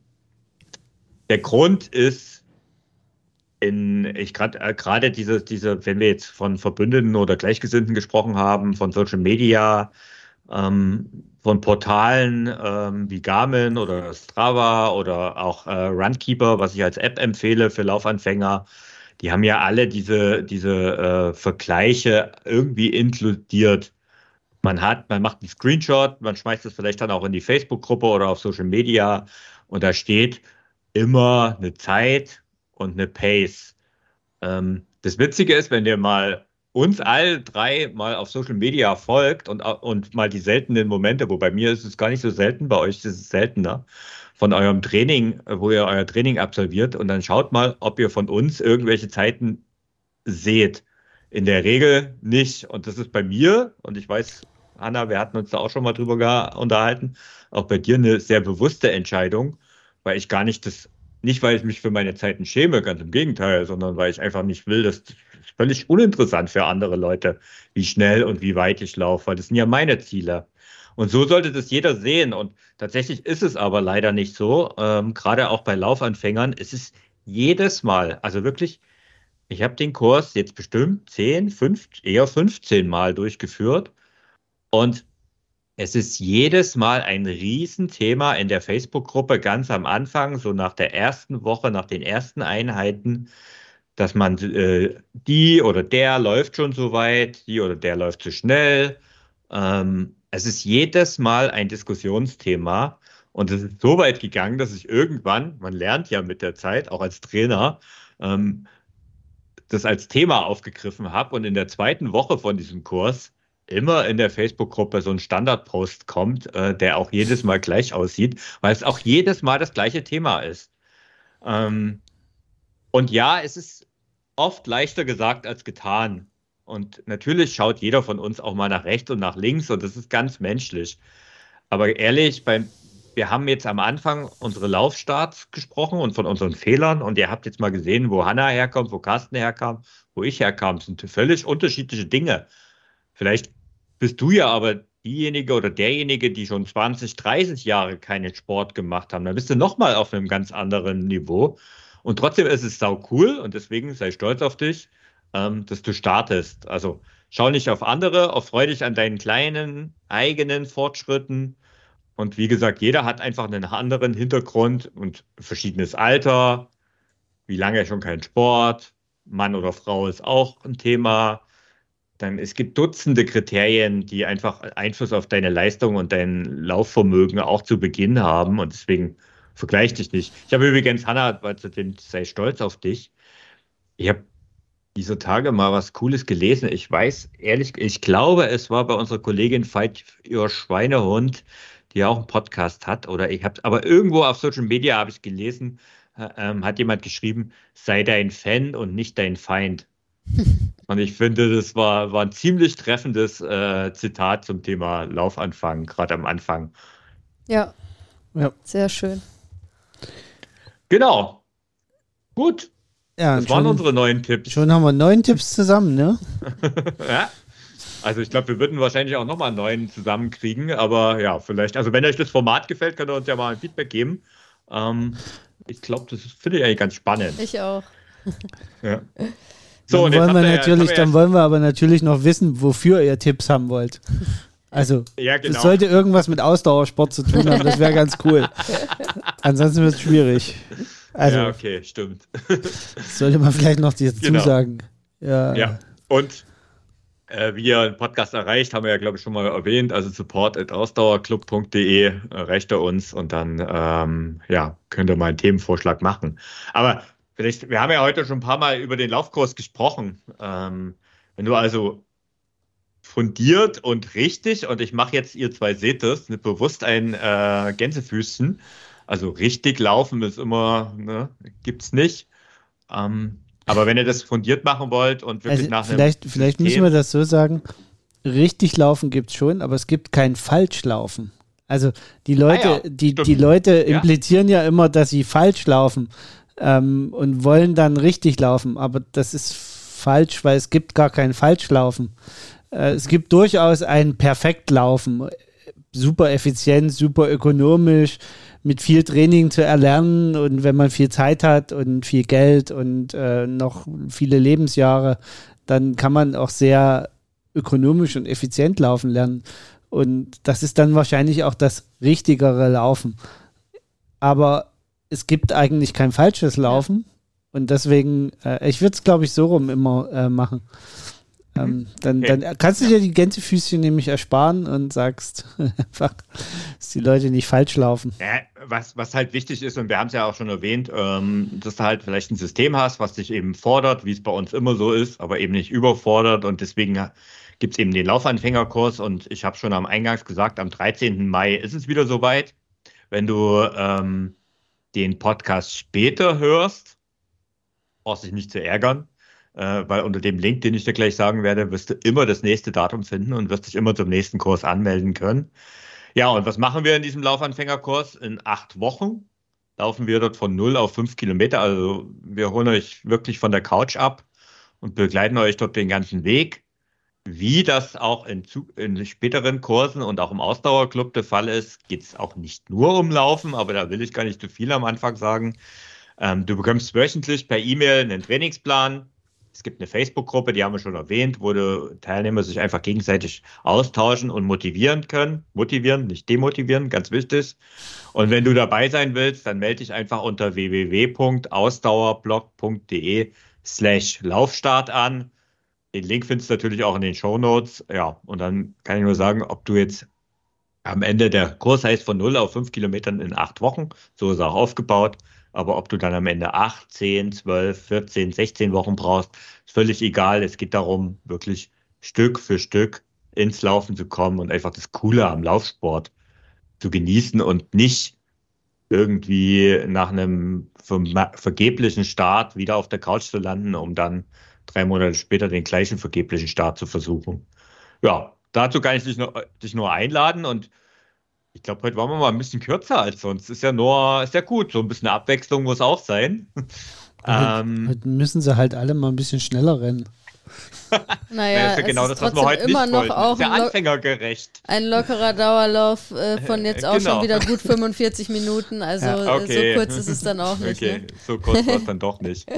der Grund ist, in, ich gerade äh, gerade diese, diese, wenn wir jetzt von Verbündeten oder Gleichgesinnten gesprochen haben, von Social Media, ähm, von Portalen ähm, wie Garmin oder Strava oder auch äh, Runkeeper, was ich als App empfehle für Laufanfänger, die haben ja alle diese, diese äh, Vergleiche irgendwie inkludiert. Man hat, man macht einen Screenshot, man schmeißt es vielleicht dann auch in die Facebook-Gruppe oder auf Social Media und da steht immer eine Zeit und eine Pace. Ähm, das Witzige ist, wenn ihr mal uns all drei mal auf Social Media folgt und, und mal die seltenen Momente, wo bei mir ist es gar nicht so selten, bei euch ist es seltener, von eurem Training, wo ihr euer Training absolviert und dann schaut mal, ob ihr von uns irgendwelche Zeiten seht. In der Regel nicht. Und das ist bei mir, und ich weiß, Hanna, wir hatten uns da auch schon mal drüber unterhalten, auch bei dir eine sehr bewusste Entscheidung, weil ich gar nicht das, nicht weil ich mich für meine Zeiten schäme, ganz im Gegenteil, sondern weil ich einfach nicht will, das ist völlig uninteressant für andere Leute, wie schnell und wie weit ich laufe, weil das sind ja meine Ziele. Und so sollte das jeder sehen. Und tatsächlich ist es aber leider nicht so. Ähm, gerade auch bei Laufanfängern ist es jedes Mal, also wirklich, ich habe den Kurs jetzt bestimmt 10, 5, eher 15 Mal durchgeführt. Und es ist jedes Mal ein Riesenthema in der Facebook-Gruppe ganz am Anfang, so nach der ersten Woche, nach den ersten Einheiten, dass man äh, die oder der läuft schon so weit, die oder der läuft zu schnell. Ähm, es ist jedes Mal ein Diskussionsthema und es ist so weit gegangen, dass ich irgendwann, man lernt ja mit der Zeit, auch als Trainer, ähm, das als Thema aufgegriffen habe und in der zweiten Woche von diesem Kurs immer in der Facebook-Gruppe so ein Standardpost kommt, äh, der auch jedes Mal gleich aussieht, weil es auch jedes Mal das gleiche Thema ist. Ähm, und ja, es ist oft leichter gesagt als getan. Und natürlich schaut jeder von uns auch mal nach rechts und nach links und das ist ganz menschlich. Aber ehrlich, beim, wir haben jetzt am Anfang unsere Laufstarts gesprochen und von unseren Fehlern und ihr habt jetzt mal gesehen, wo Hanna herkommt, wo Carsten herkam, wo ich herkam. Das sind völlig unterschiedliche Dinge. Vielleicht bist du ja aber diejenige oder derjenige, die schon 20, 30 Jahre keinen Sport gemacht haben. Dann bist du nochmal auf einem ganz anderen Niveau. Und trotzdem ist es sau cool und deswegen sei stolz auf dich ähm, dass du startest. Also schau nicht auf andere, erfreu dich an deinen kleinen eigenen Fortschritten. Und wie gesagt, jeder hat einfach einen anderen Hintergrund und verschiedenes Alter, wie lange schon kein Sport, Mann oder Frau ist auch ein Thema. Dann, es gibt Dutzende Kriterien, die einfach Einfluss auf deine Leistung und dein Laufvermögen auch zu Beginn haben. Und deswegen vergleich dich nicht. Ich habe übrigens, Hanna, sei stolz auf dich. Ich habe dieser Tage mal was Cooles gelesen. Ich weiß ehrlich, ich glaube, es war bei unserer Kollegin Veit ihr Schweinehund, die auch einen Podcast hat. Oder ich habe, aber irgendwo auf Social Media habe ich gelesen, äh, ähm, hat jemand geschrieben, sei dein Fan und nicht dein Feind. und ich finde, das war, war ein ziemlich treffendes äh, Zitat zum Thema Laufanfang, gerade am Anfang. Ja. ja. Sehr schön. Genau. Gut. Ja, das waren unsere neuen Tipps. Schon haben wir neun Tipps zusammen, ne? ja. Also ich glaube, wir würden wahrscheinlich auch nochmal neun zusammenkriegen, aber ja, vielleicht, also wenn euch das Format gefällt, könnt ihr uns ja mal ein Feedback geben. Ähm, ich glaube, das finde ich eigentlich ganz spannend. Ich auch. ja. So, dann wollen wir natürlich, ja, dann wollen wir aber natürlich noch wissen, wofür ihr Tipps haben wollt. Also, ja, genau. das sollte irgendwas mit Ausdauersport zu tun haben, das wäre ganz cool. Ansonsten wird es schwierig. Also, ja, okay, stimmt. sollte man vielleicht noch dazu genau. sagen. Ja. ja. Und äh, wie ihr den Podcast erreicht, haben wir ja, glaube ich, schon mal erwähnt. Also support.ausdauerclub.de erreicht er uns und dann ähm, ja, könnt ihr mal einen Themenvorschlag machen. Aber vielleicht, wir haben ja heute schon ein paar Mal über den Laufkurs gesprochen. Ähm, wenn du also fundiert und richtig, und ich mache jetzt, ihr zwei seht das, bewusst ein äh, Gänsefüßchen, also richtig laufen ist immer, ne, es nicht. Ähm, aber wenn ihr das fundiert machen wollt und wirklich also nach vielleicht, einem vielleicht müssen wir das so sagen, richtig laufen gibt es schon, aber es gibt kein Falschlaufen. Also die Leute, ah ja, die, die Leute implizieren ja. ja immer, dass sie falsch laufen ähm, und wollen dann richtig laufen, aber das ist falsch, weil es gibt gar kein Falschlaufen. Äh, es gibt durchaus ein Perfektlaufen, super effizient, super ökonomisch, mit viel Training zu erlernen und wenn man viel Zeit hat und viel Geld und äh, noch viele Lebensjahre, dann kann man auch sehr ökonomisch und effizient laufen lernen. Und das ist dann wahrscheinlich auch das richtigere Laufen. Aber es gibt eigentlich kein falsches Laufen. Und deswegen, äh, ich würde es, glaube ich, so rum immer äh, machen. Ähm, dann, dann kannst du dir die Gänsefüßchen nämlich ersparen und sagst einfach, dass die Leute nicht falsch laufen. Ja, was, was halt wichtig ist, und wir haben es ja auch schon erwähnt, ähm, dass du halt vielleicht ein System hast, was dich eben fordert, wie es bei uns immer so ist, aber eben nicht überfordert. Und deswegen gibt es eben den Laufanfängerkurs. Und ich habe schon am Eingangs gesagt, am 13. Mai ist es wieder soweit. Wenn du ähm, den Podcast später hörst, brauchst dich nicht zu ärgern äh, weil unter dem Link, den ich dir gleich sagen werde, wirst du immer das nächste Datum finden und wirst dich immer zum nächsten Kurs anmelden können. Ja, und was machen wir in diesem Laufanfängerkurs? In acht Wochen laufen wir dort von 0 auf 5 Kilometer. Also wir holen euch wirklich von der Couch ab und begleiten euch dort den ganzen Weg. Wie das auch in, in späteren Kursen und auch im Ausdauerclub der Fall ist, geht es auch nicht nur um Laufen, aber da will ich gar nicht zu viel am Anfang sagen. Ähm, du bekommst wöchentlich per E-Mail einen Trainingsplan, es gibt eine Facebook-Gruppe, die haben wir schon erwähnt, wo die Teilnehmer sich einfach gegenseitig austauschen und motivieren können. Motivieren, nicht demotivieren, ganz wichtig. Und wenn du dabei sein willst, dann melde dich einfach unter www.ausdauerblog.de slash Laufstart an. Den Link findest du natürlich auch in den Show Notes. Ja, und dann kann ich nur sagen, ob du jetzt am Ende der Kurs heißt von 0 auf 5 Kilometern in acht Wochen, so ist er auch aufgebaut. Aber ob du dann am Ende 8, 10, 12, 14, 16 Wochen brauchst, ist völlig egal. Es geht darum, wirklich Stück für Stück ins Laufen zu kommen und einfach das Coole am Laufsport zu genießen und nicht irgendwie nach einem vergeblichen Start wieder auf der Couch zu landen, um dann drei Monate später den gleichen vergeblichen Start zu versuchen. Ja, dazu kann ich dich nur, dich nur einladen und ich glaube, heute waren wir mal ein bisschen kürzer als sonst. Ist ja nur, ist ja gut. So ein bisschen Abwechslung muss auch sein. ähm, heute müssen sie halt alle mal ein bisschen schneller rennen. Naja, das ist ja genau das, was wir heute immer nicht noch wollten. auch ist ja anfängergerecht. Ein lockerer Dauerlauf äh, von jetzt auch genau. schon wieder gut 45 Minuten. Also ja. okay. so kurz ist es dann auch nicht. Okay, ne? so kurz war es dann doch nicht.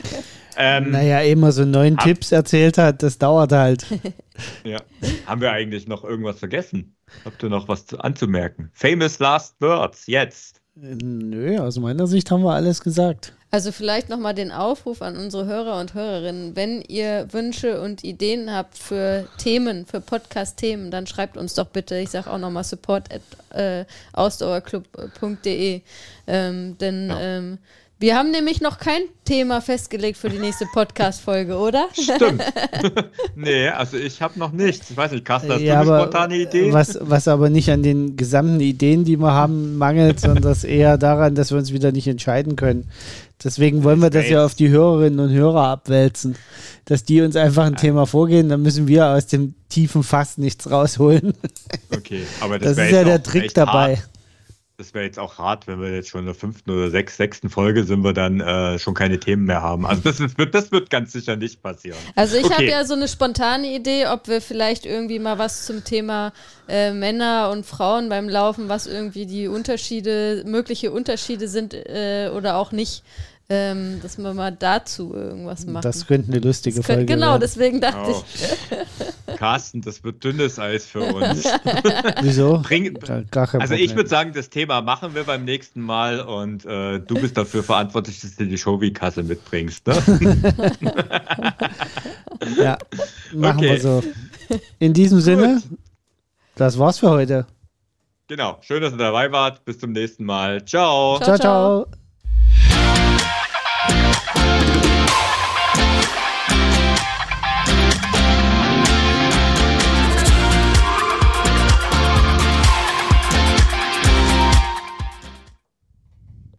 Ähm, naja, immer so neun Tipps erzählt hat, das dauert halt. ja. Haben wir eigentlich noch irgendwas vergessen? Habt ihr noch was anzumerken? Famous Last Words, jetzt. Nö, aus meiner Sicht haben wir alles gesagt. Also vielleicht nochmal den Aufruf an unsere Hörer und Hörerinnen. Wenn ihr Wünsche und Ideen habt für Themen, für Podcast-Themen, dann schreibt uns doch bitte. Ich sage auch nochmal support at äh, ausdauerclub.de. Ähm, denn ja. ähm, wir haben nämlich noch kein Thema festgelegt für die nächste Podcast-Folge, oder? Stimmt. nee, also ich habe noch nichts. Ich weiß nicht, Carsten, hast ja, du eine spontane Idee? Was, was aber nicht an den gesamten Ideen, die wir haben, mangelt, sondern das eher daran, dass wir uns wieder nicht entscheiden können. Deswegen wollen wir das ja auf die Hörerinnen und Hörer abwälzen, dass die uns einfach ein Thema vorgehen, dann müssen wir aus dem tiefen Fass nichts rausholen. Okay, aber das, das ist ja der Trick dabei. Hart das wäre jetzt auch hart, wenn wir jetzt schon in der fünften oder sechs, sechsten Folge sind wir dann äh, schon keine Themen mehr haben. Also das, ist, das wird ganz sicher nicht passieren. Also ich okay. habe ja so eine spontane Idee, ob wir vielleicht irgendwie mal was zum Thema äh, Männer und Frauen beim Laufen, was irgendwie die Unterschiede, mögliche Unterschiede sind äh, oder auch nicht, ähm, dass wir mal dazu irgendwas machen. Das könnte eine lustige könnte, Folge Genau, werden. deswegen dachte oh. ich. Carsten, das wird dünnes Eis für uns. Wieso? Bring, also ich würde sagen, das Thema machen wir beim nächsten Mal und äh, du bist dafür verantwortlich, dass du die Showy-Kasse mitbringst. Ne? ja, machen okay. wir so. In diesem Sinne, Gut. das war's für heute. Genau. Schön, dass ihr dabei wart. Bis zum nächsten Mal. ciao, ciao. ciao. ciao.